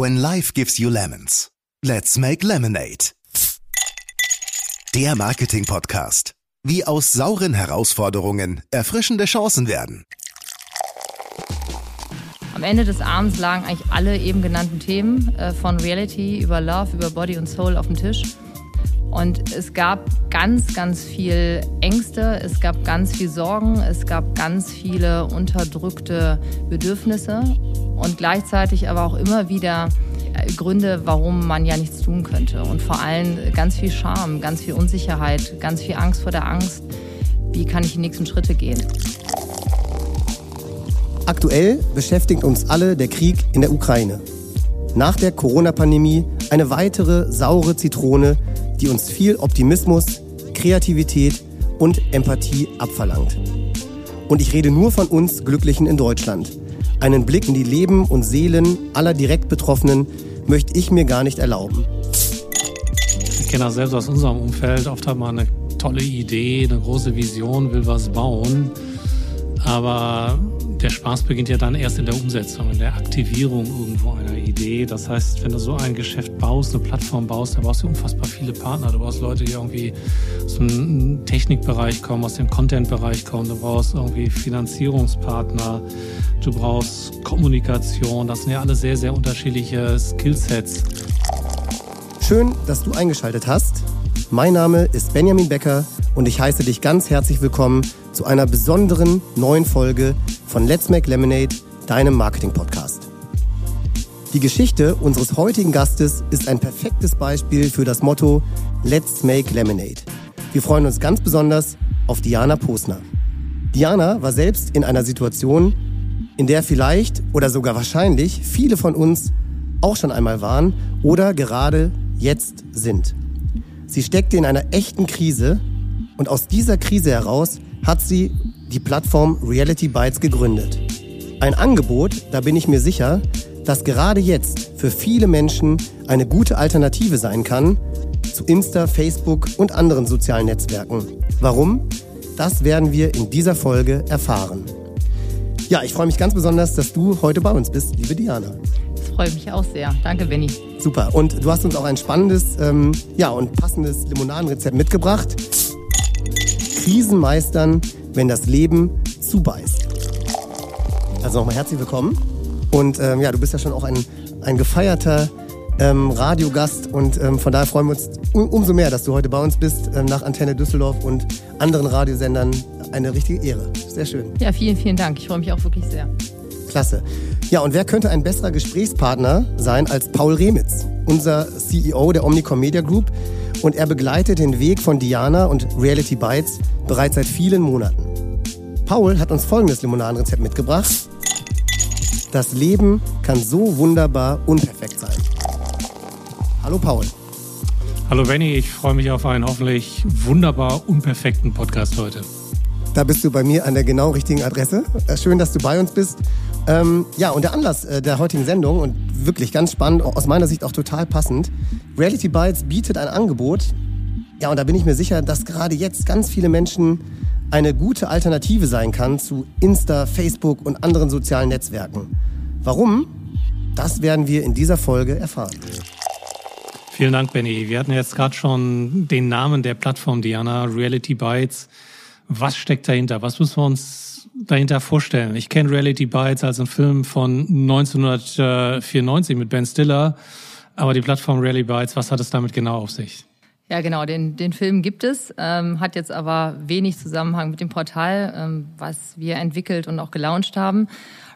When life gives you lemons, let's make lemonade. Der Marketing-Podcast. Wie aus sauren Herausforderungen erfrischende Chancen werden. Am Ende des Abends lagen eigentlich alle eben genannten Themen äh, von Reality über Love, über Body und Soul auf dem Tisch. Und es gab ganz, ganz viel Ängste, es gab ganz viel Sorgen, es gab ganz viele unterdrückte Bedürfnisse und gleichzeitig aber auch immer wieder äh, Gründe, warum man ja nichts tun könnte. Und vor allem ganz viel Scham, ganz viel Unsicherheit, ganz viel Angst vor der Angst. Wie kann ich die nächsten Schritte gehen? Aktuell beschäftigt uns alle der Krieg in der Ukraine. Nach der Corona-Pandemie eine weitere saure Zitrone, die uns viel Optimismus, Kreativität und Empathie abverlangt. Und ich rede nur von uns Glücklichen in Deutschland. Einen Blick in die Leben und Seelen aller direkt Betroffenen möchte ich mir gar nicht erlauben. Ich kenne das selbst aus unserem Umfeld. Oft hat man eine tolle Idee, eine große Vision, will was bauen. Aber der Spaß beginnt ja dann erst in der Umsetzung, in der Aktivierung irgendwo einer Idee. Das heißt, wenn du so ein Geschäft baust, eine Plattform baust, da brauchst du unfassbar viele Partner. Du brauchst Leute, die irgendwie aus dem Technikbereich kommen, aus dem Content-Bereich kommen. Du brauchst irgendwie Finanzierungspartner. Du brauchst Kommunikation. Das sind ja alle sehr, sehr unterschiedliche Skillsets. Schön, dass du eingeschaltet hast. Mein Name ist Benjamin Becker und ich heiße dich ganz herzlich willkommen zu einer besonderen neuen Folge von Let's Make Lemonade, deinem Marketing-Podcast. Die Geschichte unseres heutigen Gastes ist ein perfektes Beispiel für das Motto Let's Make Lemonade. Wir freuen uns ganz besonders auf Diana Posner. Diana war selbst in einer Situation, in der vielleicht oder sogar wahrscheinlich viele von uns auch schon einmal waren oder gerade jetzt sind. Sie steckte in einer echten Krise und aus dieser Krise heraus hat sie die Plattform Reality Bytes gegründet. Ein Angebot, da bin ich mir sicher, das gerade jetzt für viele Menschen eine gute Alternative sein kann zu Insta, Facebook und anderen sozialen Netzwerken. Warum? Das werden wir in dieser Folge erfahren. Ja, ich freue mich ganz besonders, dass du heute bei uns bist, liebe Diana. Das freut mich auch sehr. Danke, Benny. Super. Und du hast uns auch ein spannendes ähm, ja, und passendes Limonadenrezept mitgebracht. Krisen meistern, wenn das Leben zubeißt. Also nochmal herzlich willkommen. Und ähm, ja, du bist ja schon auch ein, ein gefeierter ähm, Radiogast und ähm, von daher freuen wir uns um, umso mehr, dass du heute bei uns bist, ähm, nach Antenne Düsseldorf und anderen Radiosendern. Eine richtige Ehre. Sehr schön. Ja, vielen, vielen Dank. Ich freue mich auch wirklich sehr. Klasse. Ja, und wer könnte ein besserer Gesprächspartner sein als Paul Remitz, unser CEO der Omnicom Media Group, und er begleitet den Weg von Diana und Reality Bites bereits seit vielen Monaten. Paul hat uns folgendes Limonadenrezept mitgebracht. Das Leben kann so wunderbar unperfekt sein. Hallo Paul. Hallo Benny, ich freue mich auf einen hoffentlich wunderbar unperfekten Podcast heute. Da bist du bei mir an der genau richtigen Adresse. Äh, schön, dass du bei uns bist. Ähm, ja, und der Anlass äh, der heutigen Sendung und wirklich ganz spannend, aus meiner Sicht auch total passend. Reality Bites bietet ein Angebot. Ja, und da bin ich mir sicher, dass gerade jetzt ganz viele Menschen eine gute Alternative sein kann zu Insta, Facebook und anderen sozialen Netzwerken. Warum? Das werden wir in dieser Folge erfahren. Vielen Dank, Benny. Wir hatten jetzt gerade schon den Namen der Plattform, Diana, Reality Bites. Was steckt dahinter? Was müssen wir uns dahinter vorstellen? Ich kenne Reality Bites als einen Film von 1994 mit Ben Stiller, aber die Plattform Reality Bites, was hat es damit genau auf sich? Ja, genau, den, den Film gibt es, ähm, hat jetzt aber wenig Zusammenhang mit dem Portal, ähm, was wir entwickelt und auch gelauncht haben.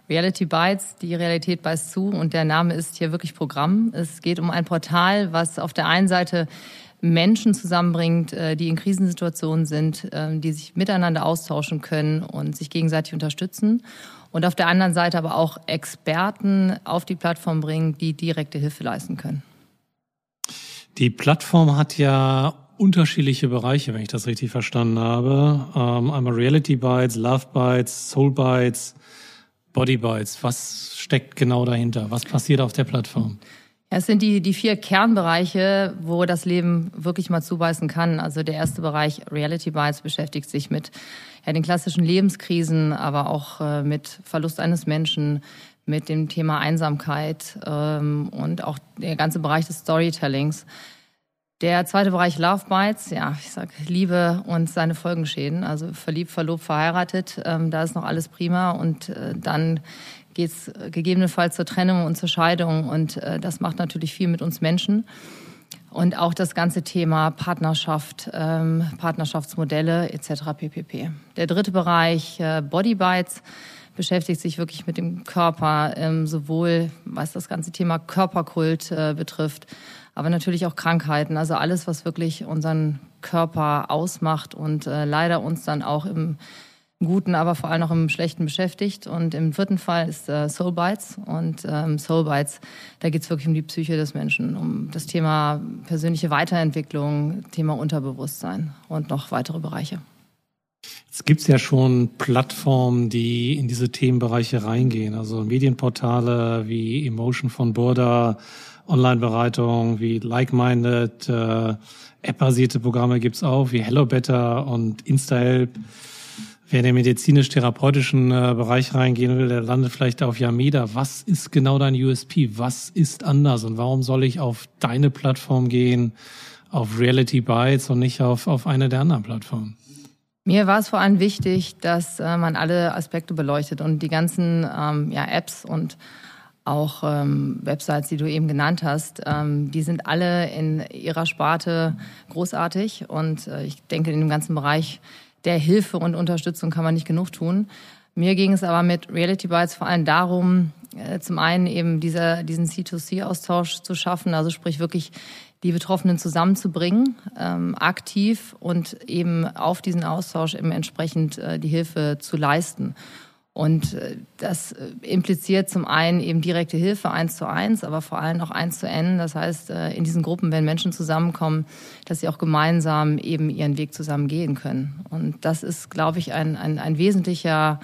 Reality Bites, die Realität beißt zu und der Name ist hier wirklich Programm. Es geht um ein Portal, was auf der einen Seite Menschen zusammenbringt, äh, die in Krisensituationen sind, ähm, die sich miteinander austauschen können und sich gegenseitig unterstützen. Und auf der anderen Seite aber auch Experten auf die Plattform bringen, die direkte Hilfe leisten können. Die Plattform hat ja unterschiedliche Bereiche, wenn ich das richtig verstanden habe. Ähm, einmal Reality Bytes, Love Bytes, Soul Bytes, Body Bytes. Was steckt genau dahinter? Was passiert auf der Plattform? Es sind die, die vier Kernbereiche, wo das Leben wirklich mal zubeißen kann. Also der erste Bereich, Reality Bites, beschäftigt sich mit ja, den klassischen Lebenskrisen, aber auch äh, mit Verlust eines Menschen, mit dem Thema Einsamkeit ähm, und auch der ganze Bereich des Storytellings. Der zweite Bereich Love Bites, ja, ich sag Liebe und seine Folgenschäden, also verliebt, verlobt, verheiratet, ähm, da ist noch alles prima und äh, dann geht's gegebenenfalls zur Trennung und zur Scheidung und äh, das macht natürlich viel mit uns Menschen. Und auch das ganze Thema Partnerschaft, ähm, Partnerschaftsmodelle etc. ppp. Der dritte Bereich äh, Body Bites beschäftigt sich wirklich mit dem Körper, ähm, sowohl was das ganze Thema Körperkult äh, betrifft, aber natürlich auch Krankheiten. Also alles, was wirklich unseren Körper ausmacht und äh, leider uns dann auch im Guten, aber vor allem auch im Schlechten beschäftigt. Und im vierten Fall ist äh, Soul Bites. Und ähm, Soul Bites, da geht es wirklich um die Psyche des Menschen, um das Thema persönliche Weiterentwicklung, Thema Unterbewusstsein und noch weitere Bereiche. Es gibt ja schon Plattformen, die in diese Themenbereiche reingehen. Also Medienportale wie Emotion von Burda, Online-Beratung wie Like-Minded, äh, App-basierte Programme gibt's auch, wie Hello Better und InstaHelp. Wer in den medizinisch-therapeutischen äh, Bereich reingehen will, der landet vielleicht auf Yameda. Was ist genau dein USP? Was ist anders? Und warum soll ich auf deine Plattform gehen, auf Reality Bytes und nicht auf, auf eine der anderen Plattformen? Mir war es vor allem wichtig, dass äh, man alle Aspekte beleuchtet und die ganzen ähm, ja, Apps und auch ähm, Websites, die du eben genannt hast, ähm, die sind alle in ihrer Sparte großartig und äh, ich denke, in dem ganzen Bereich der Hilfe und Unterstützung kann man nicht genug tun. Mir ging es aber mit Reality Bytes vor allem darum, äh, zum einen eben dieser, diesen C2C-Austausch zu schaffen, also sprich wirklich die Betroffenen zusammenzubringen, ähm, aktiv und eben auf diesen Austausch eben entsprechend äh, die Hilfe zu leisten. Und äh, das äh, impliziert zum einen eben direkte Hilfe eins zu eins, aber vor allem auch eins zu n. Das heißt, äh, in diesen Gruppen, wenn Menschen zusammenkommen, dass sie auch gemeinsam eben ihren Weg zusammen gehen können. Und das ist, glaube ich, ein, ein, ein wesentlicher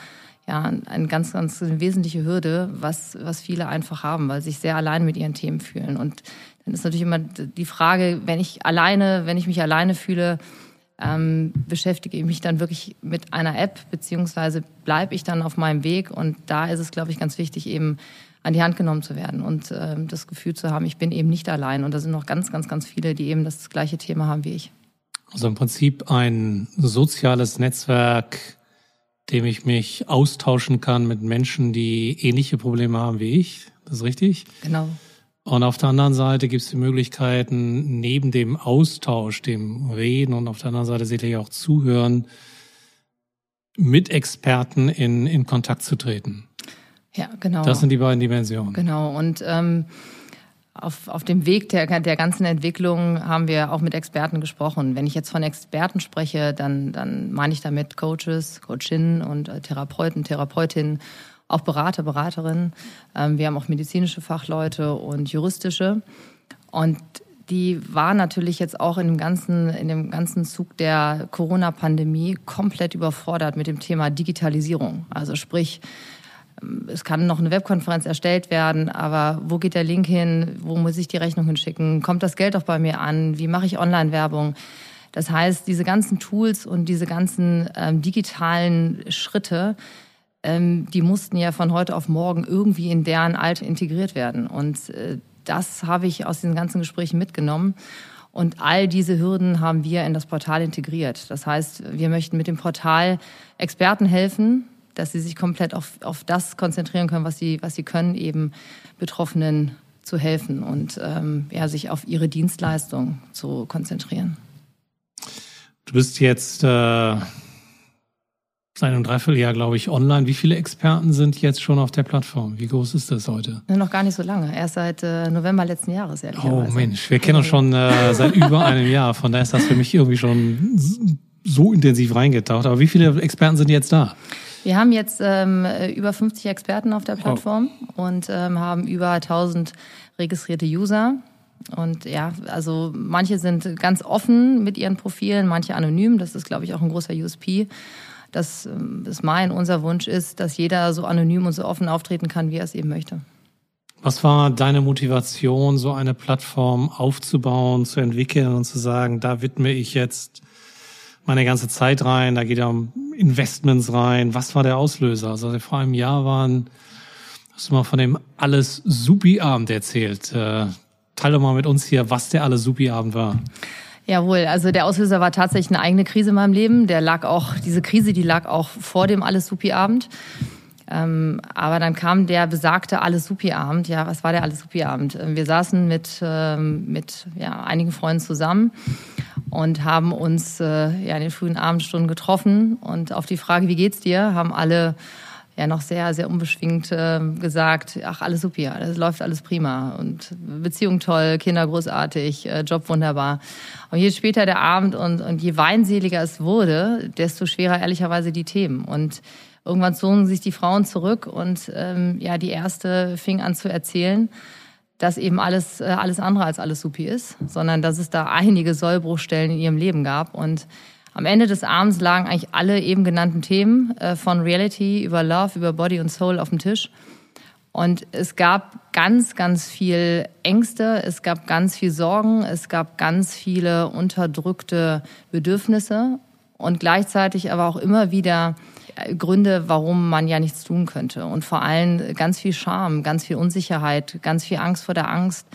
ja, eine ganz, ganz wesentliche Hürde, was, was viele einfach haben, weil sie sich sehr allein mit ihren Themen fühlen. Und dann ist natürlich immer die Frage, wenn ich alleine, wenn ich mich alleine fühle, ähm, beschäftige ich mich dann wirklich mit einer App, beziehungsweise bleibe ich dann auf meinem Weg. Und da ist es, glaube ich, ganz wichtig, eben an die Hand genommen zu werden und ähm, das Gefühl zu haben, ich bin eben nicht allein. Und da sind noch ganz, ganz, ganz viele, die eben das gleiche Thema haben wie ich. Also im Prinzip ein soziales Netzwerk, dem ich mich austauschen kann mit Menschen, die ähnliche Probleme haben wie ich. Das ist richtig? Genau. Und auf der anderen Seite gibt es die Möglichkeiten, neben dem Austausch, dem Reden und auf der anderen Seite sicherlich auch Zuhören, mit Experten in, in Kontakt zu treten. Ja, genau. Das sind die beiden Dimensionen. Genau. Und ähm, auf, auf dem Weg der, der ganzen Entwicklung haben wir auch mit Experten gesprochen. Wenn ich jetzt von Experten spreche, dann, dann meine ich damit Coaches, Coachinnen und äh, Therapeuten, Therapeutinnen, auch Berater, Beraterinnen. Ähm, wir haben auch medizinische Fachleute und juristische. Und die waren natürlich jetzt auch in dem ganzen, in dem ganzen Zug der Corona-Pandemie komplett überfordert mit dem Thema Digitalisierung. Also sprich, es kann noch eine Webkonferenz erstellt werden, aber wo geht der Link hin? Wo muss ich die Rechnung hinschicken? Kommt das Geld auch bei mir an? Wie mache ich Online-Werbung? Das heißt, diese ganzen Tools und diese ganzen ähm, digitalen Schritte, ähm, die mussten ja von heute auf morgen irgendwie in deren Alt integriert werden. Und äh, das habe ich aus den ganzen Gesprächen mitgenommen. Und all diese Hürden haben wir in das Portal integriert. Das heißt, wir möchten mit dem Portal Experten helfen, dass sie sich komplett auf, auf das konzentrieren können, was sie, was sie können, eben Betroffenen zu helfen und ähm, ja, sich auf ihre Dienstleistung zu konzentrieren. Du bist jetzt äh, seit einem Dreivierteljahr, glaube ich, online. Wie viele Experten sind jetzt schon auf der Plattform? Wie groß ist das heute? Ja, noch gar nicht so lange. Erst seit äh, November letzten Jahres. Oh Mensch, wir kennen uns schon äh, seit über einem Jahr. Von daher ist das für mich irgendwie schon so intensiv reingetaucht. Aber wie viele Experten sind jetzt da? Wir haben jetzt ähm, über 50 Experten auf der Plattform oh. und ähm, haben über 1000 registrierte User. Und ja, also manche sind ganz offen mit ihren Profilen, manche anonym. Das ist, glaube ich, auch ein großer USP. Das ähm, ist mein, unser Wunsch ist, dass jeder so anonym und so offen auftreten kann, wie er es eben möchte. Was war deine Motivation, so eine Plattform aufzubauen, zu entwickeln und zu sagen, da widme ich jetzt meine ganze Zeit rein, da geht ja um Investments rein. Was war der Auslöser? Also vor einem Jahr waren, Hast du mal von dem alles Supi-Abend erzählt? Äh, teile doch mal mit uns hier, was der alles Supi-Abend war. Jawohl, also der Auslöser war tatsächlich eine eigene Krise in meinem Leben. Der lag auch, diese Krise, die lag auch vor dem Alles Supi-Abend. Ähm, aber dann kam der besagte Alles Supi-Abend. Ja, was war der Alles Supi-Abend? Ähm, wir saßen mit, ähm, mit ja, einigen Freunden zusammen und haben uns äh, ja, in den frühen Abendstunden getroffen. Und auf die Frage, wie geht's dir, haben alle ja noch sehr, sehr unbeschwingt äh, gesagt, ach, alles super, alles läuft alles prima und Beziehung toll, Kinder großartig, äh, Job wunderbar. Und je später der Abend und, und je weinseliger es wurde, desto schwerer ehrlicherweise die Themen. Und irgendwann zogen sich die Frauen zurück und ähm, ja, die erste fing an zu erzählen, dass eben alles, äh, alles andere als alles supi ist, sondern dass es da einige Sollbruchstellen in ihrem Leben gab und am Ende des Abends lagen eigentlich alle eben genannten Themen äh, von Reality über Love, über Body und Soul auf dem Tisch. Und es gab ganz, ganz viel Ängste, es gab ganz viel Sorgen, es gab ganz viele unterdrückte Bedürfnisse und gleichzeitig aber auch immer wieder äh, Gründe, warum man ja nichts tun könnte. Und vor allem ganz viel Scham, ganz viel Unsicherheit, ganz viel Angst vor der Angst.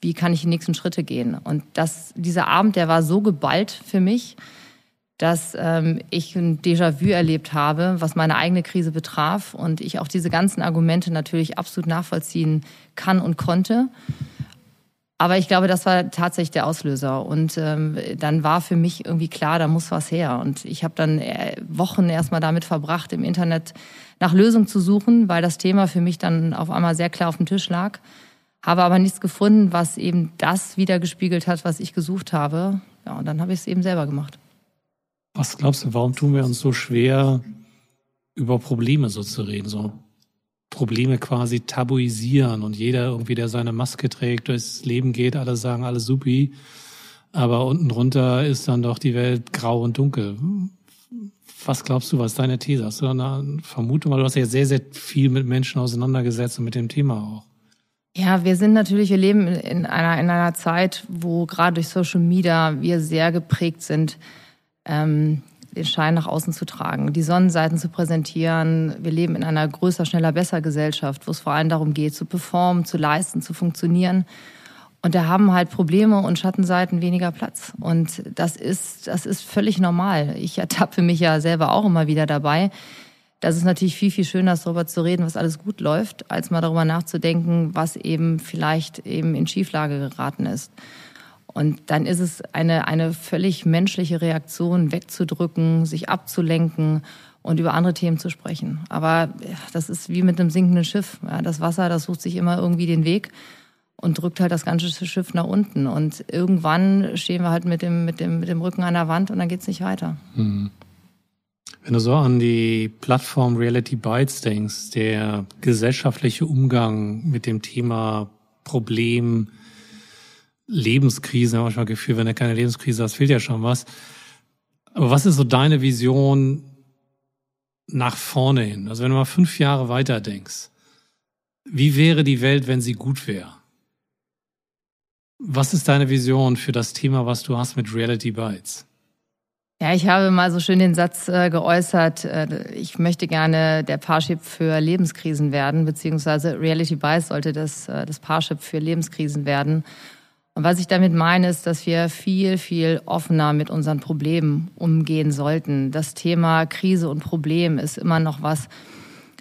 Wie kann ich die nächsten Schritte gehen? Und das, dieser Abend, der war so geballt für mich, dass ähm, ich ein Déjà-vu erlebt habe, was meine eigene Krise betraf und ich auch diese ganzen Argumente natürlich absolut nachvollziehen kann und konnte. Aber ich glaube, das war tatsächlich der Auslöser. Und ähm, dann war für mich irgendwie klar, da muss was her. Und ich habe dann äh, Wochen erstmal damit verbracht, im Internet nach Lösungen zu suchen, weil das Thema für mich dann auf einmal sehr klar auf dem Tisch lag. Habe aber nichts gefunden, was eben das wiedergespiegelt hat, was ich gesucht habe. Ja, und dann habe ich es eben selber gemacht. Was glaubst du, warum tun wir uns so schwer, über Probleme so zu reden, so Probleme quasi tabuisieren und jeder irgendwie, der seine Maske trägt, durchs Leben geht, alle sagen, alles supi, aber unten drunter ist dann doch die Welt grau und dunkel. Was glaubst du, was ist deine These? Hast du da eine Vermutung? Weil du hast ja sehr, sehr viel mit Menschen auseinandergesetzt und mit dem Thema auch. Ja, wir sind natürlich, wir leben in einer, in einer Zeit, wo gerade durch Social Media wir sehr geprägt sind ähm, den Schein nach außen zu tragen, die Sonnenseiten zu präsentieren. Wir leben in einer größer, schneller, besser Gesellschaft, wo es vor allem darum geht, zu performen, zu leisten, zu funktionieren. Und da haben halt Probleme und Schattenseiten weniger Platz. Und das ist, das ist völlig normal. Ich ertappe mich ja selber auch immer wieder dabei. Das ist natürlich viel, viel schöner, darüber zu reden, was alles gut läuft, als mal darüber nachzudenken, was eben vielleicht eben in Schieflage geraten ist. Und dann ist es eine, eine völlig menschliche Reaktion, wegzudrücken, sich abzulenken und über andere Themen zu sprechen. Aber das ist wie mit einem sinkenden Schiff. Ja, das Wasser, das sucht sich immer irgendwie den Weg und drückt halt das ganze Schiff nach unten. Und irgendwann stehen wir halt mit dem, mit dem, mit dem Rücken an der Wand und dann geht's nicht weiter. Hm. Wenn du so an die Plattform Reality Bytes denkst, der gesellschaftliche Umgang mit dem Thema Problem, Lebenskrise, manchmal Gefühl, wenn du keine Lebenskrise hast, fehlt ja schon was. Aber was ist so deine Vision nach vorne hin? Also wenn du mal fünf Jahre weiter denkst, wie wäre die Welt, wenn sie gut wäre? Was ist deine Vision für das Thema, was du hast mit Reality Bites? Ja, ich habe mal so schön den Satz äh, geäußert, äh, ich möchte gerne der Parship für Lebenskrisen werden, beziehungsweise Reality Bites sollte das, äh, das Parship für Lebenskrisen werden. Und was ich damit meine, ist, dass wir viel, viel offener mit unseren Problemen umgehen sollten. Das Thema Krise und Problem ist immer noch was,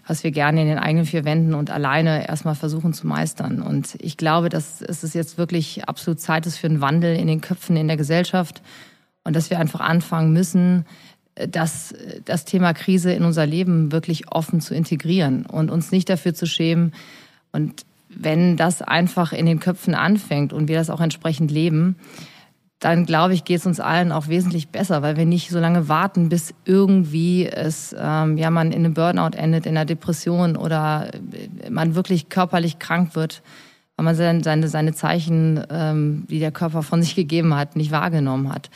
was wir gerne in den eigenen vier Wänden und alleine erstmal versuchen zu meistern. Und ich glaube, dass es jetzt wirklich absolut Zeit ist für einen Wandel in den Köpfen in der Gesellschaft und dass wir einfach anfangen müssen, das, das Thema Krise in unser Leben wirklich offen zu integrieren und uns nicht dafür zu schämen. Und wenn das einfach in den Köpfen anfängt und wir das auch entsprechend leben, dann glaube ich, geht es uns allen auch wesentlich besser, weil wir nicht so lange warten, bis irgendwie es, ähm, ja, man in einem Burnout endet, in einer Depression oder man wirklich körperlich krank wird, weil man seine, seine, seine Zeichen, ähm, die der Körper von sich gegeben hat, nicht wahrgenommen hat.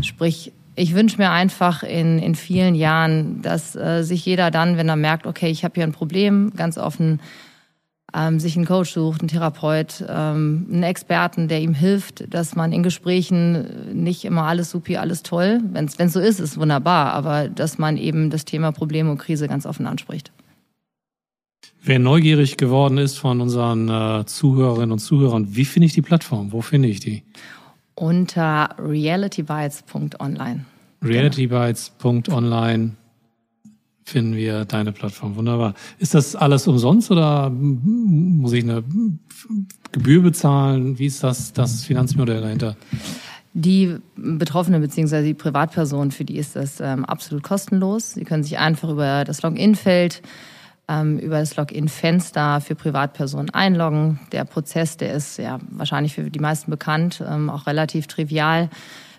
Sprich, ich wünsche mir einfach in, in vielen Jahren, dass äh, sich jeder dann, wenn er merkt, okay, ich habe hier ein Problem, ganz offen ähm, sich einen Coach sucht, einen Therapeut, ähm, einen Experten, der ihm hilft, dass man in Gesprächen nicht immer alles supi, alles toll, wenn es so ist, ist wunderbar, aber dass man eben das Thema Problem und Krise ganz offen anspricht. Wer neugierig geworden ist von unseren äh, Zuhörerinnen und Zuhörern, wie finde ich die Plattform? Wo finde ich die? Unter realitybytes.online. Realitybytes.online finden wir deine Plattform. Wunderbar. Ist das alles umsonst oder muss ich eine Gebühr bezahlen? Wie ist das, das Finanzmodell dahinter? Die Betroffene bzw. die Privatperson, für die ist das ähm, absolut kostenlos. Sie können sich einfach über das Login-Feld, ähm, über das Login-Fenster für Privatpersonen einloggen. Der Prozess, der ist ja wahrscheinlich für die meisten bekannt, ähm, auch relativ trivial.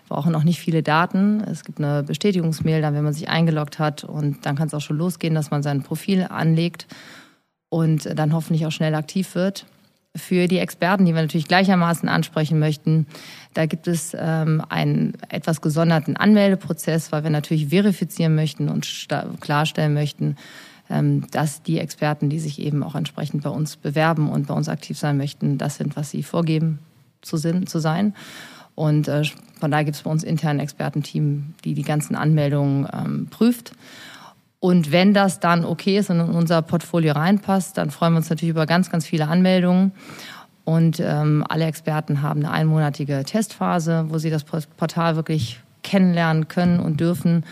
Brauchen noch nicht viele Daten. Es gibt eine Bestätigungsmail, dann wenn man sich eingeloggt hat und dann kann es auch schon losgehen, dass man sein Profil anlegt und dann hoffentlich auch schnell aktiv wird für die Experten, die wir natürlich gleichermaßen ansprechen möchten. Da gibt es ähm, einen etwas gesonderten Anmeldeprozess, weil wir natürlich verifizieren möchten und klarstellen möchten, ähm, dass die Experten, die sich eben auch entsprechend bei uns bewerben und bei uns aktiv sein möchten, das sind, was sie vorgeben zu, sind, zu sein. Und äh, von daher gibt es bei uns intern ein Expertenteam, die die ganzen Anmeldungen ähm, prüft. Und wenn das dann okay ist und in unser Portfolio reinpasst, dann freuen wir uns natürlich über ganz, ganz viele Anmeldungen. Und ähm, alle Experten haben eine einmonatige Testphase, wo sie das Portal wirklich kennenlernen können und dürfen.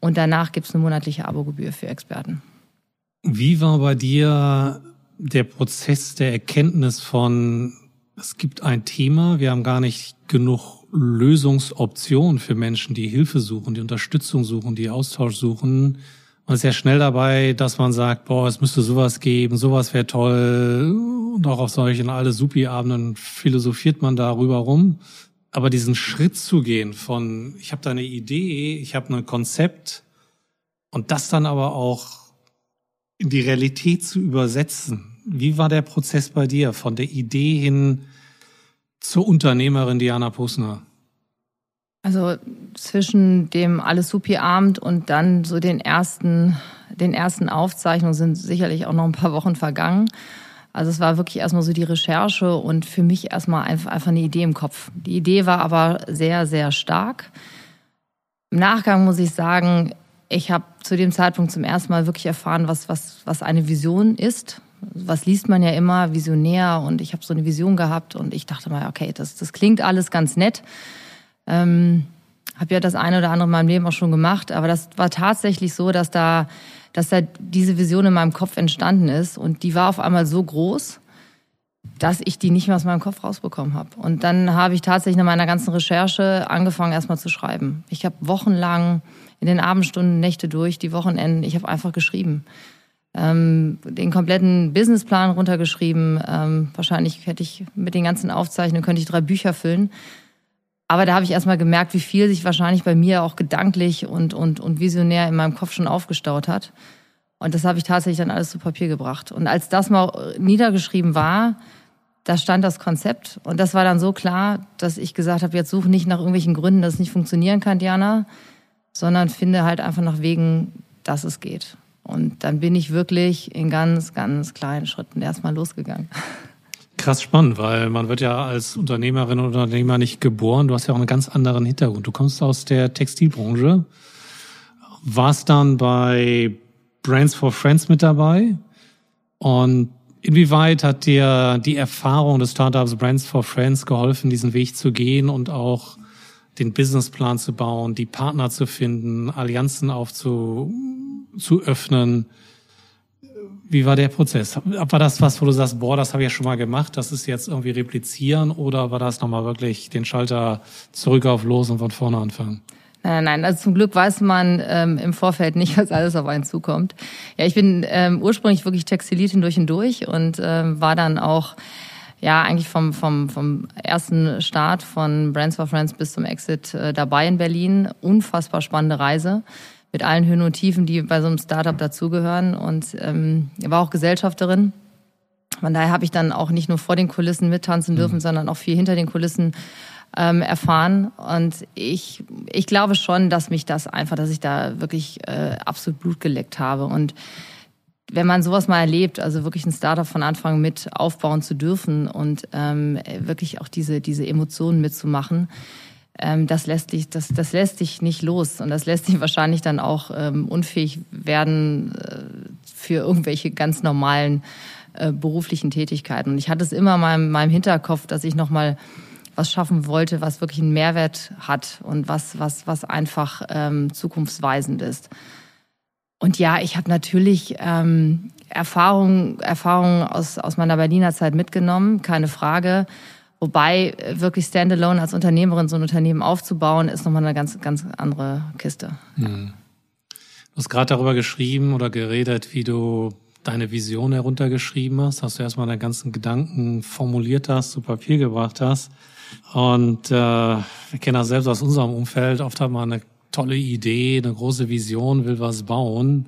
Und danach gibt es eine monatliche Abogebühr für Experten. Wie war bei dir der Prozess der Erkenntnis von, es gibt ein Thema, wir haben gar nicht genug Lösungsoptionen für Menschen, die Hilfe suchen, die Unterstützung suchen, die Austausch suchen. Man ist ja schnell dabei, dass man sagt, boah, es müsste sowas geben, sowas wäre toll. Und auch auf solchen alle Supi-Abenden philosophiert man darüber rum. Aber diesen Schritt zu gehen von, ich habe da eine Idee, ich habe ein Konzept und das dann aber auch in die Realität zu übersetzen. Wie war der Prozess bei dir von der Idee hin zur Unternehmerin Diana Pusner? Also zwischen dem Alles Supi Abend und dann so den ersten, den ersten Aufzeichnungen sind sicherlich auch noch ein paar Wochen vergangen. Also es war wirklich erstmal so die Recherche und für mich erstmal einfach, einfach eine Idee im Kopf. Die Idee war aber sehr, sehr stark. Im Nachgang muss ich sagen, ich habe zu dem Zeitpunkt zum ersten Mal wirklich erfahren, was, was, was eine Vision ist. Was liest man ja immer, visionär und ich habe so eine Vision gehabt und ich dachte mal, okay, das, das klingt alles ganz nett. Ähm, habe ja das eine oder andere in meinem Leben auch schon gemacht, aber das war tatsächlich so, dass da, dass da diese Vision in meinem Kopf entstanden ist und die war auf einmal so groß, dass ich die nicht mehr aus meinem Kopf rausbekommen habe. Und dann habe ich tatsächlich nach meiner ganzen Recherche angefangen, erstmal zu schreiben. Ich habe wochenlang in den Abendstunden, Nächte durch, die Wochenenden, ich habe einfach geschrieben. Ähm, den kompletten Businessplan runtergeschrieben. Ähm, wahrscheinlich hätte ich mit den ganzen Aufzeichnungen, könnte ich drei Bücher füllen. Aber da habe ich erstmal gemerkt, wie viel sich wahrscheinlich bei mir auch gedanklich und, und, und visionär in meinem Kopf schon aufgestaut hat. Und das habe ich tatsächlich dann alles zu Papier gebracht. Und als das mal niedergeschrieben war, da stand das Konzept. Und das war dann so klar, dass ich gesagt habe, jetzt suche nicht nach irgendwelchen Gründen, dass es nicht funktionieren kann, Diana, sondern finde halt einfach nach Wegen, dass es geht. Und dann bin ich wirklich in ganz, ganz kleinen Schritten erstmal losgegangen. Krass spannend, weil man wird ja als Unternehmerin oder Unternehmer nicht geboren. Du hast ja auch einen ganz anderen Hintergrund. Du kommst aus der Textilbranche, warst dann bei Brands for Friends mit dabei. Und inwieweit hat dir die Erfahrung des Startups Brands for Friends geholfen, diesen Weg zu gehen und auch den Businessplan zu bauen, die Partner zu finden, Allianzen aufzu, zu öffnen? Wie war der Prozess? War das was, wo du sagst, boah, das habe ich ja schon mal gemacht, das ist jetzt irgendwie replizieren oder war das nochmal wirklich den Schalter zurück auf los und von vorne anfangen? Nein, nein, also zum Glück weiß man ähm, im Vorfeld nicht, was alles auf einen zukommt. Ja, ich bin ähm, ursprünglich wirklich Textilitin durch und durch und ähm, war dann auch ja eigentlich vom, vom, vom ersten Start von Brands for Friends bis zum Exit äh, dabei in Berlin. Unfassbar spannende Reise mit allen Höhen und Tiefen, die bei so einem Startup dazugehören und ähm, war auch Gesellschafterin. Von daher habe ich dann auch nicht nur vor den Kulissen mittanzen mhm. dürfen, mhm. sondern auch viel hinter den Kulissen ähm, erfahren. Und ich, ich glaube schon, dass mich das einfach, dass ich da wirklich äh, absolut Blut geleckt habe. Und wenn man sowas mal erlebt, also wirklich ein Startup von Anfang mit aufbauen zu dürfen und ähm, wirklich auch diese, diese Emotionen mitzumachen, ähm, das lässt dich, das, das lässt dich nicht los und das lässt dich wahrscheinlich dann auch ähm, unfähig werden, äh, für irgendwelche ganz normalen äh, beruflichen Tätigkeiten. Und ich hatte es immer in meinem, meinem Hinterkopf, dass ich nochmal was schaffen wollte, was wirklich einen Mehrwert hat und was, was, was einfach ähm, zukunftsweisend ist. Und ja, ich habe natürlich ähm, Erfahrungen Erfahrung aus, aus meiner Berliner Zeit mitgenommen, keine Frage. Wobei äh, wirklich standalone als Unternehmerin so ein Unternehmen aufzubauen, ist nochmal eine ganz, ganz andere Kiste. Hm. Du hast gerade darüber geschrieben oder geredet, wie du deine Vision heruntergeschrieben hast, dass du erstmal deine ganzen Gedanken formuliert hast, zu Papier gebracht hast. Und äh, wir kennen das selbst aus unserem Umfeld. Oft hat man eine tolle Idee, eine große Vision, will was bauen.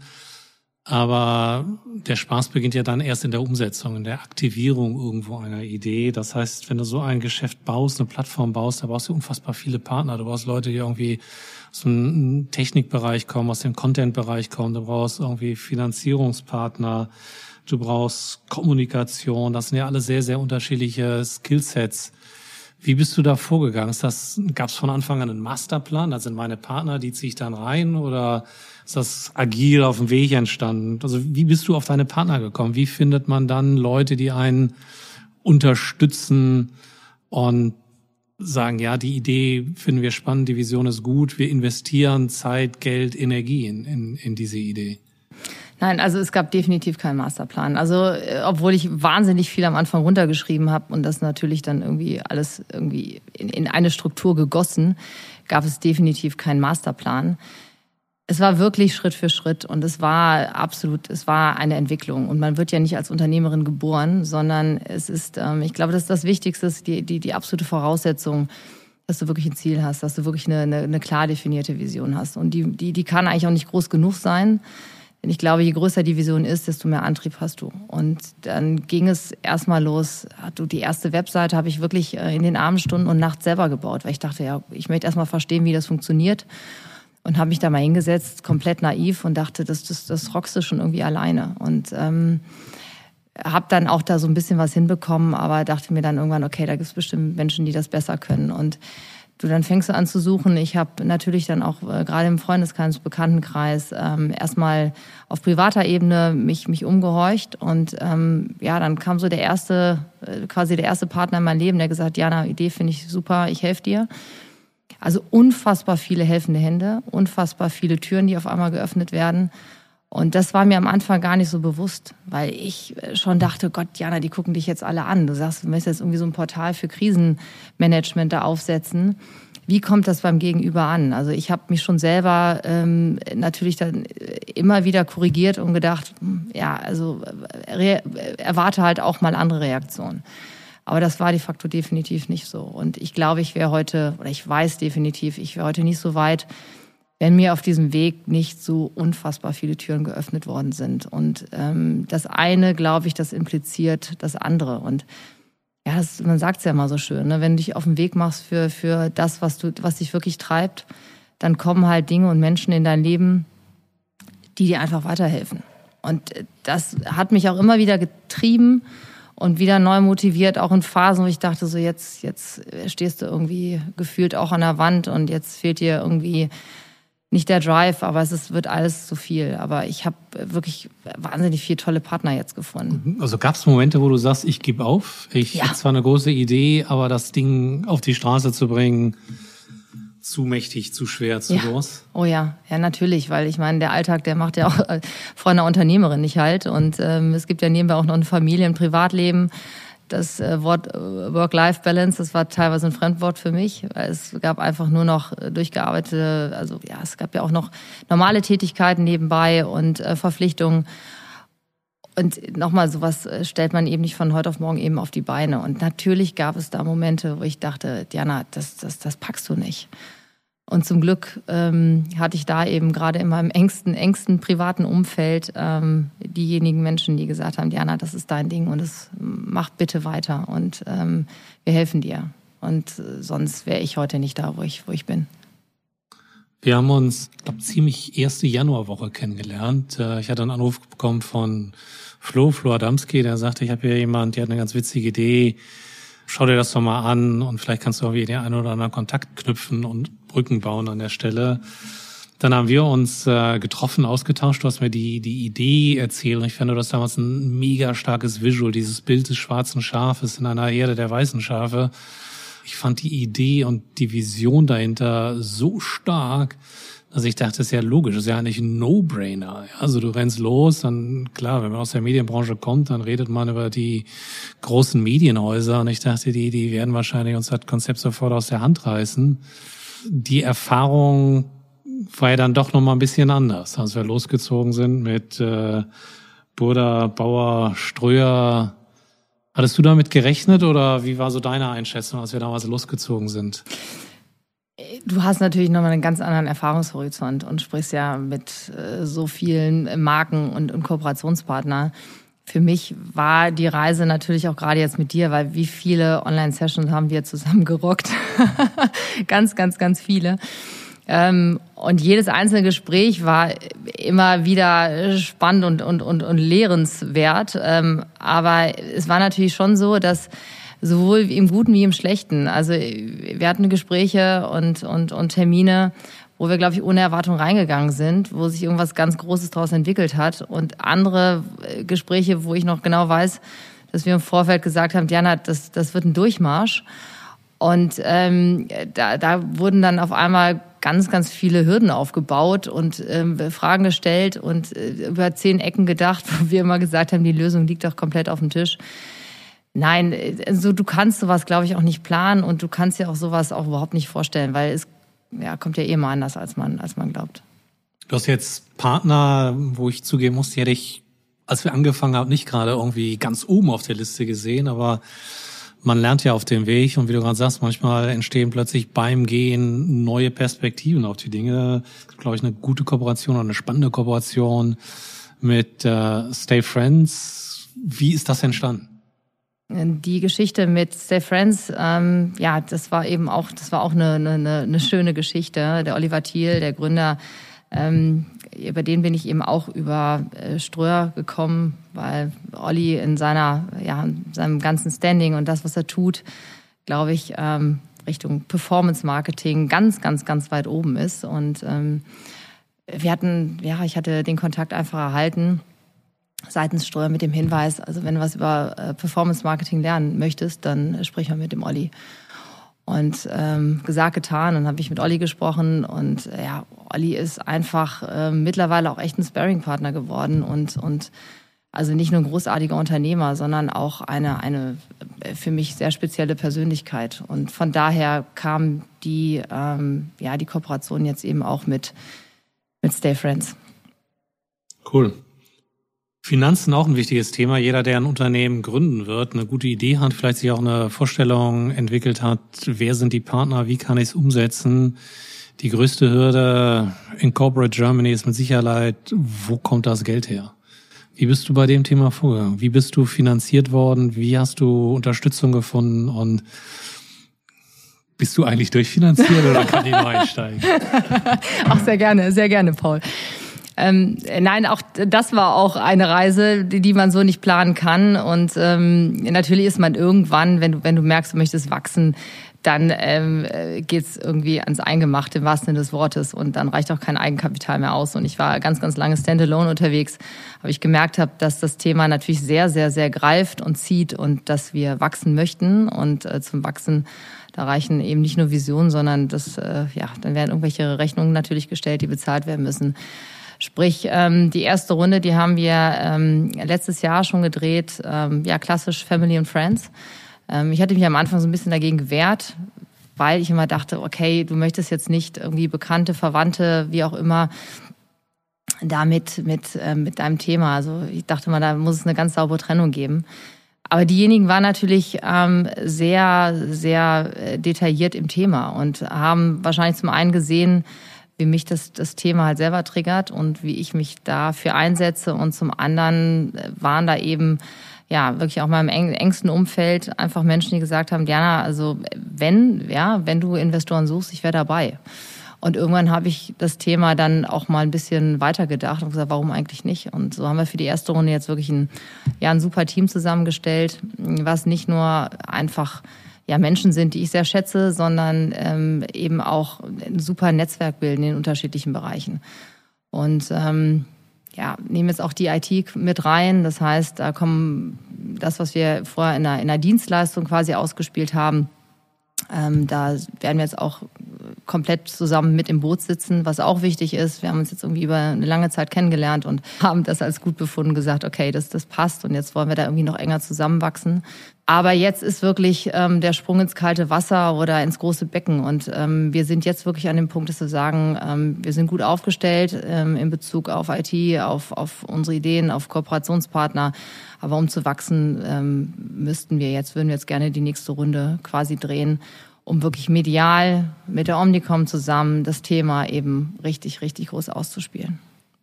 Aber der Spaß beginnt ja dann erst in der Umsetzung, in der Aktivierung irgendwo einer Idee. Das heißt, wenn du so ein Geschäft baust, eine Plattform baust, da brauchst du unfassbar viele Partner. Du brauchst Leute, die irgendwie aus dem Technikbereich kommen, aus dem Content-Bereich kommen. Du brauchst irgendwie Finanzierungspartner. Du brauchst Kommunikation. Das sind ja alle sehr, sehr unterschiedliche Skillsets. Wie bist du da vorgegangen? Ist das, gab es von Anfang an einen Masterplan? Da sind meine Partner, die ziehe ich dann rein oder ist das agil auf dem Weg entstanden? Also wie bist du auf deine Partner gekommen? Wie findet man dann Leute, die einen unterstützen und sagen, ja, die Idee finden wir spannend, die Vision ist gut, wir investieren Zeit, Geld, Energie in, in, in diese Idee? Nein, also es gab definitiv keinen Masterplan. Also äh, obwohl ich wahnsinnig viel am Anfang runtergeschrieben habe und das natürlich dann irgendwie alles irgendwie in, in eine Struktur gegossen, gab es definitiv keinen Masterplan. Es war wirklich Schritt für Schritt und es war absolut, es war eine Entwicklung. Und man wird ja nicht als Unternehmerin geboren, sondern es ist, ähm, ich glaube, das ist das Wichtigste, die, die, die absolute Voraussetzung, dass du wirklich ein Ziel hast, dass du wirklich eine, eine, eine klar definierte Vision hast. Und die, die, die kann eigentlich auch nicht groß genug sein. Denn ich glaube, je größer die Vision ist, desto mehr Antrieb hast du. Und dann ging es erstmal los. Du, die erste Webseite habe ich wirklich äh, in den Abendstunden und nachts selber gebaut, weil ich dachte, ja, ich möchte erstmal verstehen, wie das funktioniert. Und habe mich da mal hingesetzt, komplett naiv und dachte, das, das, das rockst du schon irgendwie alleine. Und ähm, habe dann auch da so ein bisschen was hinbekommen, aber dachte mir dann irgendwann, okay, da gibt es bestimmt Menschen, die das besser können. Und du dann fängst du an zu suchen. Ich habe natürlich dann auch äh, gerade im Freundeskreis, Bekanntenkreis ähm, erstmal auf privater Ebene mich mich umgehorcht und ähm, ja, dann kam so der erste äh, quasi der erste Partner in meinem Leben, der gesagt, Jana, Idee finde ich super, ich helfe dir. Also unfassbar viele helfende Hände, unfassbar viele Türen, die auf einmal geöffnet werden. Und das war mir am Anfang gar nicht so bewusst, weil ich schon dachte, Gott, Jana, die gucken dich jetzt alle an. Du sagst, du möchtest jetzt irgendwie so ein Portal für Krisenmanagement da aufsetzen. Wie kommt das beim Gegenüber an? Also ich habe mich schon selber ähm, natürlich dann immer wieder korrigiert und gedacht, hm, ja, also äh, erwarte halt auch mal andere Reaktionen. Aber das war de facto definitiv nicht so. Und ich glaube, ich wäre heute, oder ich weiß definitiv, ich wäre heute nicht so weit, wenn mir auf diesem Weg nicht so unfassbar viele Türen geöffnet worden sind. Und ähm, das eine, glaube ich, das impliziert das andere. Und ja, das, man sagt es ja immer so schön, ne? wenn du dich auf den Weg machst für, für das, was, du, was dich wirklich treibt, dann kommen halt Dinge und Menschen in dein Leben, die dir einfach weiterhelfen. Und das hat mich auch immer wieder getrieben und wieder neu motiviert, auch in Phasen, wo ich dachte, so jetzt, jetzt stehst du irgendwie gefühlt auch an der Wand und jetzt fehlt dir irgendwie nicht der Drive, aber es ist, wird alles zu viel. Aber ich habe wirklich wahnsinnig viele tolle Partner jetzt gefunden. Mhm. Also gab es Momente, wo du sagst, ich gebe auf. Ich ja. zwar eine große Idee, aber das Ding auf die Straße zu bringen, zu mächtig, zu schwer, zu ja. groß? Oh ja, ja natürlich, weil ich meine, der Alltag, der macht ja auch vor einer Unternehmerin nicht halt. Und ähm, es gibt ja nebenbei auch noch ein Familie, ein Privatleben das äh, Wort äh, Work-Life-Balance, das war teilweise ein Fremdwort für mich, weil es gab einfach nur noch äh, durchgearbeitete, also ja, es gab ja auch noch normale Tätigkeiten nebenbei und äh, Verpflichtungen. Und nochmal, sowas stellt man eben nicht von heute auf morgen eben auf die Beine. Und natürlich gab es da Momente, wo ich dachte, Diana, das, das, das packst du nicht. Und zum Glück ähm, hatte ich da eben gerade in meinem engsten, engsten privaten Umfeld ähm, diejenigen Menschen, die gesagt haben, Diana, das ist dein Ding und es macht bitte weiter und ähm, wir helfen dir. Und äh, sonst wäre ich heute nicht da, wo ich, wo ich bin. Wir haben uns, glaube ziemlich erste Januarwoche kennengelernt. Äh, ich hatte einen Anruf bekommen von Flo, Flo Adamski, der sagte, ich habe hier jemand, der hat eine ganz witzige Idee schau dir das doch mal an und vielleicht kannst du auch wieder den einen oder anderen Kontakt knüpfen und Brücken bauen an der Stelle. Dann haben wir uns äh, getroffen, ausgetauscht. Du hast mir die, die Idee erzählt. Und ich fand, du hast damals ein mega starkes Visual, dieses Bild des schwarzen Schafes in einer Erde der weißen Schafe. Ich fand die Idee und die Vision dahinter so stark, dass ich dachte, das ist ja logisch, das ist ja eigentlich ein No-Brainer. Also du rennst los, dann klar, wenn man aus der Medienbranche kommt, dann redet man über die großen Medienhäuser. Und ich dachte, die, die werden wahrscheinlich uns das Konzept sofort aus der Hand reißen. Die Erfahrung war ja dann doch noch mal ein bisschen anders, als wir losgezogen sind mit äh, Burda, Bauer, Ströer. Hattest du damit gerechnet oder wie war so deine Einschätzung, als wir damals losgezogen sind? Du hast natürlich nochmal einen ganz anderen Erfahrungshorizont und sprichst ja mit äh, so vielen Marken und, und Kooperationspartnern. Für mich war die Reise natürlich auch gerade jetzt mit dir, weil wie viele Online-Sessions haben wir zusammen gerockt? ganz, ganz, ganz viele. Ähm, und jedes einzelne Gespräch war immer wieder spannend und, und, und, und lehrenswert. Ähm, aber es war natürlich schon so, dass sowohl im Guten wie im Schlechten. Also wir hatten Gespräche und, und, und Termine, wo wir, glaube ich, ohne Erwartung reingegangen sind, wo sich irgendwas ganz Großes daraus entwickelt hat. Und andere äh, Gespräche, wo ich noch genau weiß, dass wir im Vorfeld gesagt haben, Diana, das, das wird ein Durchmarsch. Und ähm, da, da wurden dann auf einmal ganz, ganz viele Hürden aufgebaut und ähm, Fragen gestellt und äh, über zehn Ecken gedacht, wo wir immer gesagt haben, die Lösung liegt doch komplett auf dem Tisch. Nein, also du kannst sowas, glaube ich, auch nicht planen und du kannst dir auch sowas auch überhaupt nicht vorstellen, weil es ja, kommt ja eh immer anders, als man, als man glaubt. Du hast jetzt Partner, wo ich zugeben muss, die hätte ich, als wir angefangen haben, nicht gerade irgendwie ganz oben auf der Liste gesehen, aber man lernt ja auf dem Weg und wie du gerade sagst, manchmal entstehen plötzlich beim Gehen neue Perspektiven auf die Dinge. Glaube ich, eine gute Kooperation oder eine spannende Kooperation mit äh, Stay Friends. Wie ist das entstanden? Die Geschichte mit Stay Friends, ähm, ja, das war eben auch, das war auch eine, eine, eine schöne Geschichte. Der Oliver Thiel, der Gründer, ähm, über den bin ich eben auch über äh, Ströer gekommen, weil Olli in seiner, ja, in seinem ganzen Standing und das, was er tut, glaube ich, ähm, Richtung Performance Marketing ganz, ganz, ganz weit oben ist. Und ähm, wir hatten, ja, ich hatte den Kontakt einfach erhalten seitens Ströer mit dem Hinweis, also wenn du was über äh, Performance Marketing lernen möchtest, dann sprich mal mit dem Olli. Und ähm, gesagt, getan, dann habe ich mit Olli gesprochen und äh, ja, Olli ist einfach äh, mittlerweile auch echt ein Sparring-Partner geworden und, und also nicht nur ein großartiger Unternehmer, sondern auch eine, eine äh, für mich sehr spezielle Persönlichkeit. Und von daher kam die, ähm, ja, die Kooperation jetzt eben auch mit, mit Stay Friends. Cool. Finanzen auch ein wichtiges Thema. Jeder, der ein Unternehmen gründen wird, eine gute Idee hat, vielleicht sich auch eine Vorstellung entwickelt hat, wer sind die Partner, wie kann ich es umsetzen. Die größte Hürde in Corporate Germany ist mit Sicherheit, wo kommt das Geld her? Wie bist du bei dem Thema vorgegangen? Wie bist du finanziert worden? Wie hast du Unterstützung gefunden? Und bist du eigentlich durchfinanziert oder kann ich noch einsteigen? Auch sehr gerne, sehr gerne, Paul. Ähm, nein, auch das war auch eine Reise, die, die man so nicht planen kann. Und ähm, natürlich ist man irgendwann, wenn du, wenn du merkst, du möchtest wachsen, dann ähm, geht's irgendwie ans Eingemachte im wahrsten Sinne des Wortes und dann reicht auch kein Eigenkapital mehr aus. Und ich war ganz, ganz lange Standalone unterwegs, aber ich gemerkt habe, dass das Thema natürlich sehr, sehr, sehr greift und zieht und dass wir wachsen möchten und äh, zum Wachsen da reichen eben nicht nur Visionen, sondern das, äh, ja, dann werden irgendwelche Rechnungen natürlich gestellt, die bezahlt werden müssen. Sprich, ähm, die erste Runde, die haben wir ähm, letztes Jahr schon gedreht, ähm, ja, klassisch Family and Friends. Ähm, ich hatte mich am Anfang so ein bisschen dagegen gewehrt, weil ich immer dachte, okay, du möchtest jetzt nicht irgendwie Bekannte, Verwandte, wie auch immer, damit mit, äh, mit deinem Thema. Also ich dachte mal, da muss es eine ganz saubere Trennung geben. Aber diejenigen waren natürlich ähm, sehr, sehr äh, detailliert im Thema und haben wahrscheinlich zum einen gesehen, wie mich das, das Thema halt selber triggert und wie ich mich dafür einsetze. Und zum anderen waren da eben ja wirklich auch im engsten Umfeld einfach Menschen, die gesagt haben, Diana, also wenn, ja, wenn du Investoren suchst, ich wäre dabei. Und irgendwann habe ich das Thema dann auch mal ein bisschen weitergedacht und gesagt, warum eigentlich nicht? Und so haben wir für die erste Runde jetzt wirklich ein, ja, ein super Team zusammengestellt, was nicht nur einfach ja, Menschen sind, die ich sehr schätze, sondern ähm, eben auch ein super Netzwerk bilden in unterschiedlichen Bereichen. Und ähm, ja, nehmen jetzt auch die IT mit rein. Das heißt, da kommen das, was wir vorher in einer, in einer Dienstleistung quasi ausgespielt haben, ähm, da werden wir jetzt auch komplett zusammen mit im Boot sitzen, was auch wichtig ist. Wir haben uns jetzt irgendwie über eine lange Zeit kennengelernt und haben das als gut befunden, gesagt, okay, das, das passt und jetzt wollen wir da irgendwie noch enger zusammenwachsen. Aber jetzt ist wirklich ähm, der Sprung ins kalte Wasser oder ins große Becken. Und ähm, wir sind jetzt wirklich an dem Punkt, dass wir sagen, ähm, wir sind gut aufgestellt ähm, in Bezug auf IT, auf, auf unsere Ideen, auf Kooperationspartner. Aber um zu wachsen, ähm, müssten wir jetzt, würden wir jetzt gerne die nächste Runde quasi drehen, um wirklich medial mit der Omnicom zusammen das Thema eben richtig, richtig groß auszuspielen.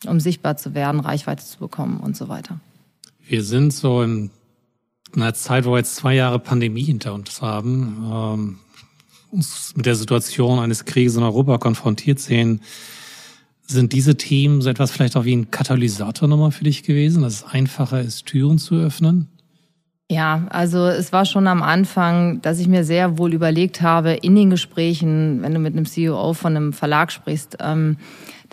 Um sichtbar zu werden, Reichweite zu bekommen und so weiter. Wir sind so in einer Zeit, wo wir jetzt zwei Jahre Pandemie hinter uns haben, ähm, uns mit der Situation eines Krieges in Europa konfrontiert sehen, sind diese Themen so etwas vielleicht auch wie ein Katalysator nochmal für dich gewesen, dass es einfacher ist, Türen zu öffnen? Ja, also es war schon am Anfang, dass ich mir sehr wohl überlegt habe, in den Gesprächen, wenn du mit einem CEO von einem Verlag sprichst, ähm,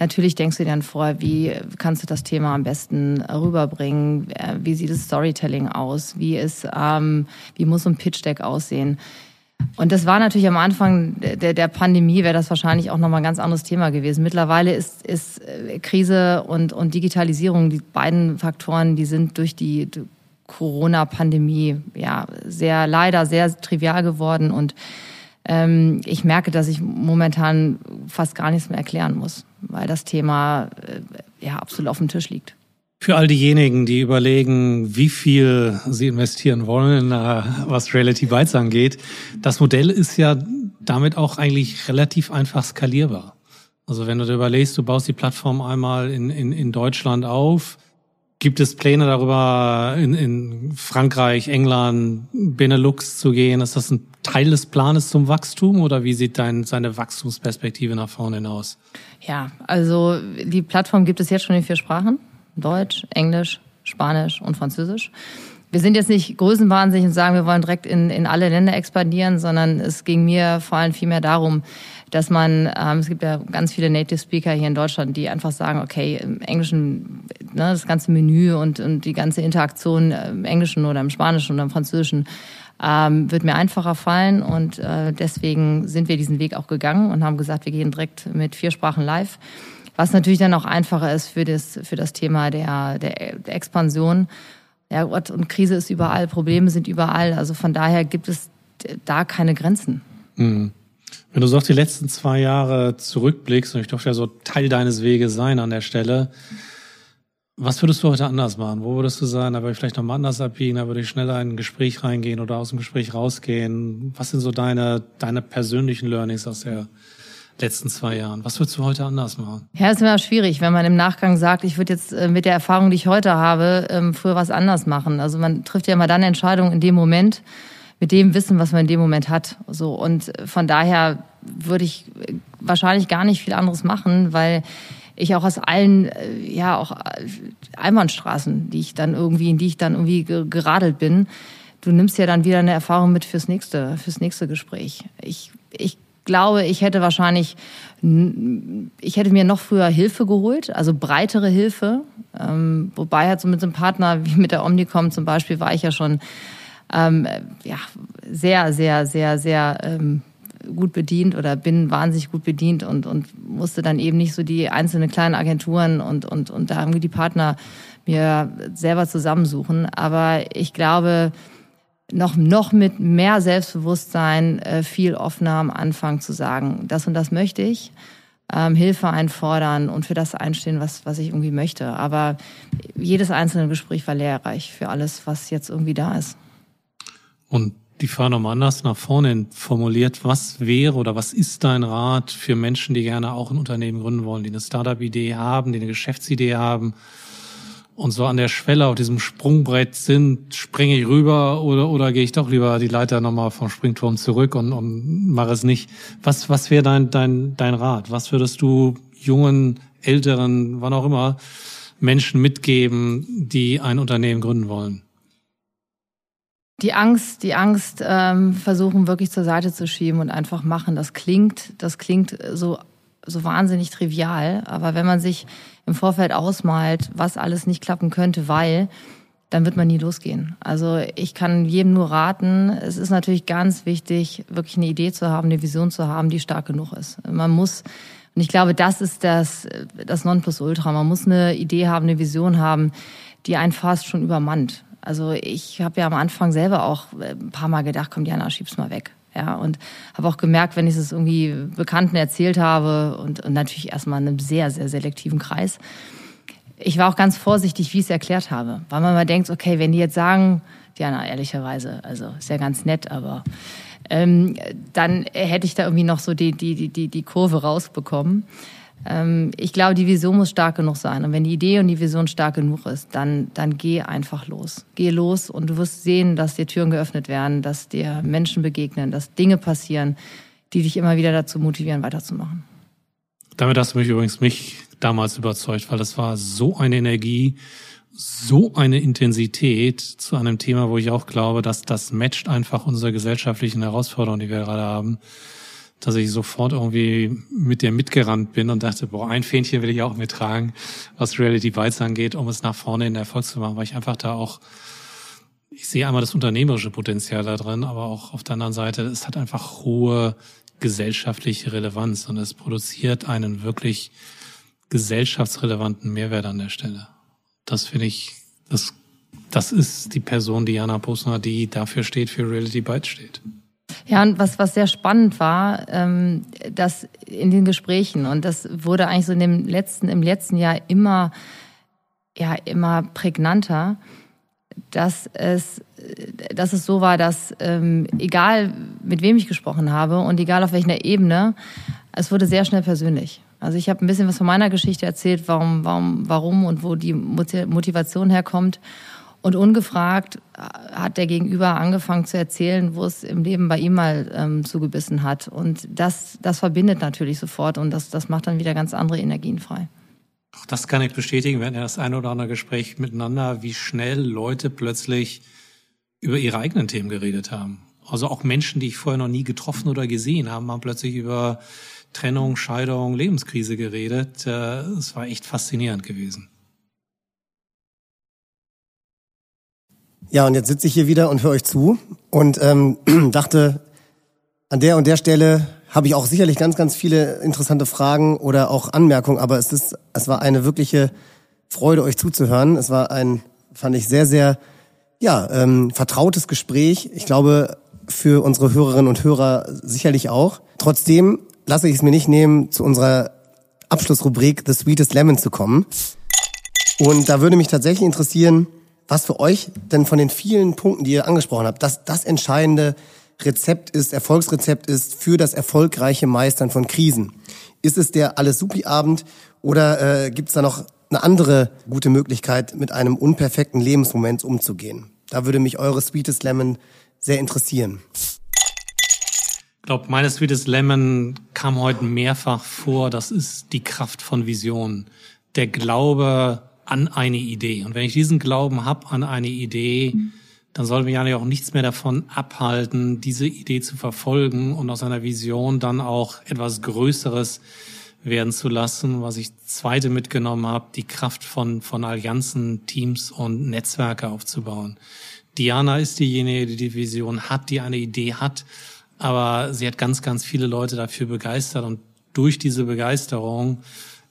natürlich denkst du dir dann vor, wie kannst du das Thema am besten rüberbringen? Äh, wie sieht das Storytelling aus? Wie ist, ähm, wie muss so ein Pitch Deck aussehen? Und das war natürlich am Anfang der, der Pandemie, wäre das wahrscheinlich auch nochmal ein ganz anderes Thema gewesen. Mittlerweile ist, ist äh, Krise und, und Digitalisierung, die beiden Faktoren, die sind durch die Corona-Pandemie ja sehr leider sehr trivial geworden und ähm, ich merke, dass ich momentan fast gar nichts mehr erklären muss, weil das Thema äh, ja absolut auf dem Tisch liegt. Für all diejenigen, die überlegen, wie viel sie investieren wollen, äh, was Reality Bytes angeht, das Modell ist ja damit auch eigentlich relativ einfach skalierbar. Also wenn du dir überlegst, du baust die Plattform einmal in, in, in Deutschland auf, gibt es Pläne darüber, in, in Frankreich, England, Benelux zu gehen? Ist das ein Teil des Planes zum Wachstum oder wie sieht dein, seine Wachstumsperspektive nach vorne hinaus? Ja, also die Plattform gibt es jetzt schon in vier Sprachen. Deutsch, Englisch, Spanisch und Französisch. Wir sind jetzt nicht größenwahnsinnig und sagen, wir wollen direkt in, in alle Länder expandieren, sondern es ging mir vor allem vielmehr darum, dass man, ähm, es gibt ja ganz viele Native Speaker hier in Deutschland, die einfach sagen, okay, im Englischen, ne, das ganze Menü und, und die ganze Interaktion im Englischen oder im Spanischen oder im Französischen ähm, wird mir einfacher fallen und äh, deswegen sind wir diesen Weg auch gegangen und haben gesagt, wir gehen direkt mit vier Sprachen live. Was natürlich dann auch einfacher ist für das, für das Thema der, der, der Expansion. Ja, Gott, und Krise ist überall, Probleme sind überall. Also von daher gibt es da keine Grenzen. Mhm. Wenn du so auf die letzten zwei Jahre zurückblickst, und ich durfte ja so Teil deines Weges sein an der Stelle, was würdest du heute anders machen? Wo würdest du sagen, da würde ich vielleicht nochmal anders abbiegen, da würde ich schneller in ein Gespräch reingehen oder aus dem Gespräch rausgehen? Was sind so deine, deine persönlichen Learnings aus der letzten zwei Jahren? Was würdest du heute anders machen? Ja, ist immer schwierig, wenn man im Nachgang sagt, ich würde jetzt äh, mit der Erfahrung, die ich heute habe, ähm, früher was anders machen. Also man trifft ja immer dann Entscheidungen in dem Moment, mit dem Wissen, was man in dem Moment hat. So und von daher würde ich äh, wahrscheinlich gar nicht viel anderes machen, weil ich auch aus allen, äh, ja auch Einbahnstraßen, die ich dann irgendwie, in die ich dann irgendwie geradelt bin, du nimmst ja dann wieder eine Erfahrung mit fürs nächste, fürs nächste Gespräch. Ich, ich glaube, ich hätte wahrscheinlich, ich hätte mir noch früher Hilfe geholt, also breitere Hilfe. Ähm, wobei halt so mit so einem Partner wie mit der Omnicom zum Beispiel war ich ja schon ähm, ja, sehr, sehr, sehr, sehr ähm, gut bedient oder bin wahnsinnig gut bedient und, und musste dann eben nicht so die einzelnen kleinen Agenturen und, und, und da haben die Partner mir selber zusammensuchen. Aber ich glaube, noch, noch mit mehr Selbstbewusstsein äh, viel offener am Anfang zu sagen, das und das möchte ich. Ähm, Hilfe einfordern und für das einstehen, was, was ich irgendwie möchte. Aber jedes einzelne Gespräch war lehrreich für alles, was jetzt irgendwie da ist. Und die Frage nochmal anders nach vorne formuliert. Was wäre oder was ist dein Rat für Menschen, die gerne auch ein Unternehmen gründen wollen, die eine Startup-Idee haben, die eine Geschäftsidee haben und so an der Schwelle auf diesem Sprungbrett sind, springe ich rüber oder, oder gehe ich doch lieber die Leiter nochmal vom Springturm zurück und, und mache es nicht. Was, was wäre dein, dein, dein Rat? Was würdest du jungen, älteren, wann auch immer, Menschen mitgeben, die ein Unternehmen gründen wollen? Die Angst, die Angst ähm, versuchen wirklich zur Seite zu schieben und einfach machen. Das klingt, das klingt so so wahnsinnig trivial, aber wenn man sich im Vorfeld ausmalt, was alles nicht klappen könnte, weil dann wird man nie losgehen. Also ich kann jedem nur raten, es ist natürlich ganz wichtig, wirklich eine Idee zu haben, eine Vision zu haben, die stark genug ist. Man muss, und ich glaube, das ist das, das Nonplusultra. Man muss eine Idee haben, eine Vision haben, die einen fast schon übermannt. Also ich habe ja am Anfang selber auch ein paar Mal gedacht, komm Diana, schieb's mal weg. Ja, und habe auch gemerkt, wenn ich es irgendwie Bekannten erzählt habe und, und natürlich erstmal in einem sehr, sehr selektiven Kreis, ich war auch ganz vorsichtig, wie ich es erklärt habe. Weil man mal denkt, okay, wenn die jetzt sagen, Diana, ehrlicherweise, also ist ja ganz nett, aber ähm, dann hätte ich da irgendwie noch so die, die, die, die Kurve rausbekommen. Ähm, ich glaube, die Vision muss stark genug sein. Und wenn die Idee und die Vision stark genug ist, dann, dann geh einfach los. Geh los und du wirst sehen, dass dir Türen geöffnet werden, dass dir Menschen begegnen, dass Dinge passieren, die dich immer wieder dazu motivieren, weiterzumachen. Damit hast du mich übrigens mich damals überzeugt, weil das war so eine Energie, so eine Intensität zu einem Thema, wo ich auch glaube, dass das matcht einfach unsere gesellschaftlichen Herausforderungen, die wir gerade haben, dass ich sofort irgendwie mit dir mitgerannt bin und dachte, boah, ein Fähnchen will ich auch mittragen, was Reality Bites angeht, um es nach vorne in Erfolg zu machen, weil ich einfach da auch ich sehe einmal das unternehmerische Potenzial da drin, aber auch auf der anderen Seite, es hat einfach hohe gesellschaftliche Relevanz und es produziert einen wirklich gesellschaftsrelevanten Mehrwert an der Stelle. Das finde ich, das, das ist die Person Diana Posner, die dafür steht, für Reality Bytes steht. Ja, und was, was sehr spannend war, ähm, dass in den Gesprächen, und das wurde eigentlich so in dem letzten, im letzten Jahr immer, ja, immer prägnanter, dass es, dass es so war, dass ähm, egal mit wem ich gesprochen habe und egal auf welcher Ebene, es wurde sehr schnell persönlich. Also ich habe ein bisschen was von meiner Geschichte erzählt, warum, warum, warum und wo die Motivation herkommt. Und ungefragt äh, hat der Gegenüber angefangen zu erzählen, wo es im Leben bei ihm mal ähm, zugebissen hat. Und das, das verbindet natürlich sofort und das, das macht dann wieder ganz andere Energien frei. Auch das kann ich bestätigen. Ja das eine oder andere Gespräch miteinander, wie schnell Leute plötzlich über ihre eigenen Themen geredet haben. Also auch Menschen, die ich vorher noch nie getroffen oder gesehen habe, haben plötzlich über Trennung, Scheidung, Lebenskrise geredet. Äh, es war echt faszinierend gewesen. Ja, und jetzt sitze ich hier wieder und höre euch zu und ähm, dachte, an der und der Stelle habe ich auch sicherlich ganz, ganz viele interessante Fragen oder auch Anmerkungen, aber es ist, es war eine wirkliche Freude, euch zuzuhören. Es war ein, fand ich, sehr, sehr, ja, ähm, vertrautes Gespräch. Ich glaube, für unsere Hörerinnen und Hörer sicherlich auch. Trotzdem lasse ich es mir nicht nehmen, zu unserer Abschlussrubrik The Sweetest Lemon zu kommen. Und da würde mich tatsächlich interessieren, was für euch denn von den vielen Punkten, die ihr angesprochen habt, das, das entscheidende Rezept ist, Erfolgsrezept ist für das erfolgreiche Meistern von Krisen. Ist es der alles supi Abend oder äh, gibt es da noch eine andere gute Möglichkeit, mit einem unperfekten Lebensmoment umzugehen? Da würde mich eure Sweetest Lemon sehr interessieren. Ich glaube, meine Sweetest Lemon kam heute mehrfach vor. Das ist die Kraft von Vision. Der Glaube an eine Idee. Und wenn ich diesen Glauben habe an eine Idee, dann soll mich eigentlich auch nichts mehr davon abhalten, diese Idee zu verfolgen und aus einer Vision dann auch etwas Größeres werden zu lassen. Was ich zweite mitgenommen habe, die Kraft von, von Allianzen, Teams und Netzwerke aufzubauen. Diana ist diejenige, die die Vision hat, die eine Idee hat aber sie hat ganz, ganz viele Leute dafür begeistert und durch diese Begeisterung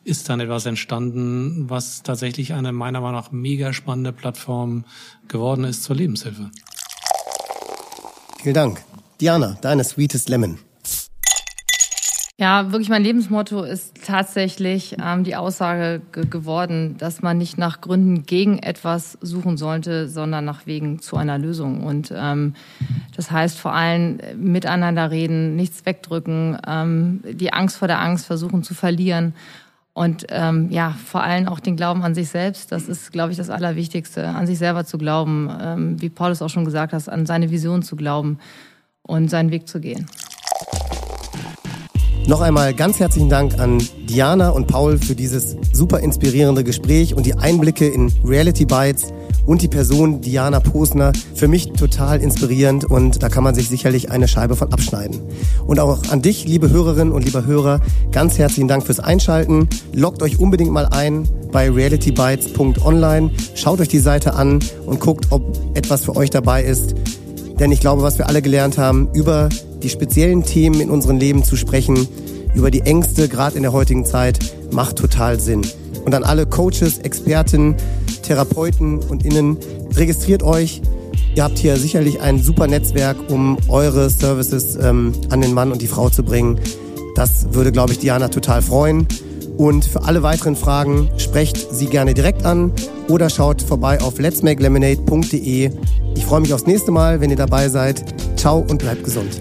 ist dann etwas entstanden, was tatsächlich eine meiner Meinung nach mega spannende Plattform geworden ist zur Lebenshilfe. Vielen Dank. Diana, deine Sweetest Lemon. Ja, wirklich mein Lebensmotto ist tatsächlich ähm, die Aussage ge geworden, dass man nicht nach Gründen gegen etwas suchen sollte, sondern nach Wegen zu einer Lösung. Und ähm, das heißt vor allem miteinander reden, nichts wegdrücken, ähm, die Angst vor der Angst versuchen zu verlieren. Und ähm, ja, vor allem auch den Glauben an sich selbst. Das ist, glaube ich, das Allerwichtigste, an sich selber zu glauben, ähm, wie Paulus auch schon gesagt hat, an seine Vision zu glauben und seinen Weg zu gehen. Noch einmal ganz herzlichen Dank an Diana und Paul für dieses super inspirierende Gespräch und die Einblicke in Reality Bites und die Person Diana Posner für mich total inspirierend und da kann man sich sicherlich eine Scheibe von abschneiden. Und auch an dich, liebe Hörerinnen und lieber Hörer, ganz herzlichen Dank fürs Einschalten. Loggt euch unbedingt mal ein bei realitybytes.online, schaut euch die Seite an und guckt, ob etwas für euch dabei ist. Denn ich glaube, was wir alle gelernt haben, über die speziellen Themen in unserem Leben zu sprechen, über die Ängste, gerade in der heutigen Zeit, macht total Sinn. Und an alle Coaches, Experten, Therapeuten und Innen, registriert euch. Ihr habt hier sicherlich ein super Netzwerk, um eure Services ähm, an den Mann und die Frau zu bringen. Das würde, glaube ich, Diana total freuen. Und für alle weiteren Fragen sprecht sie gerne direkt an oder schaut vorbei auf letsmakelemonade.de. Ich freue mich aufs nächste Mal, wenn ihr dabei seid. Ciao und bleibt gesund.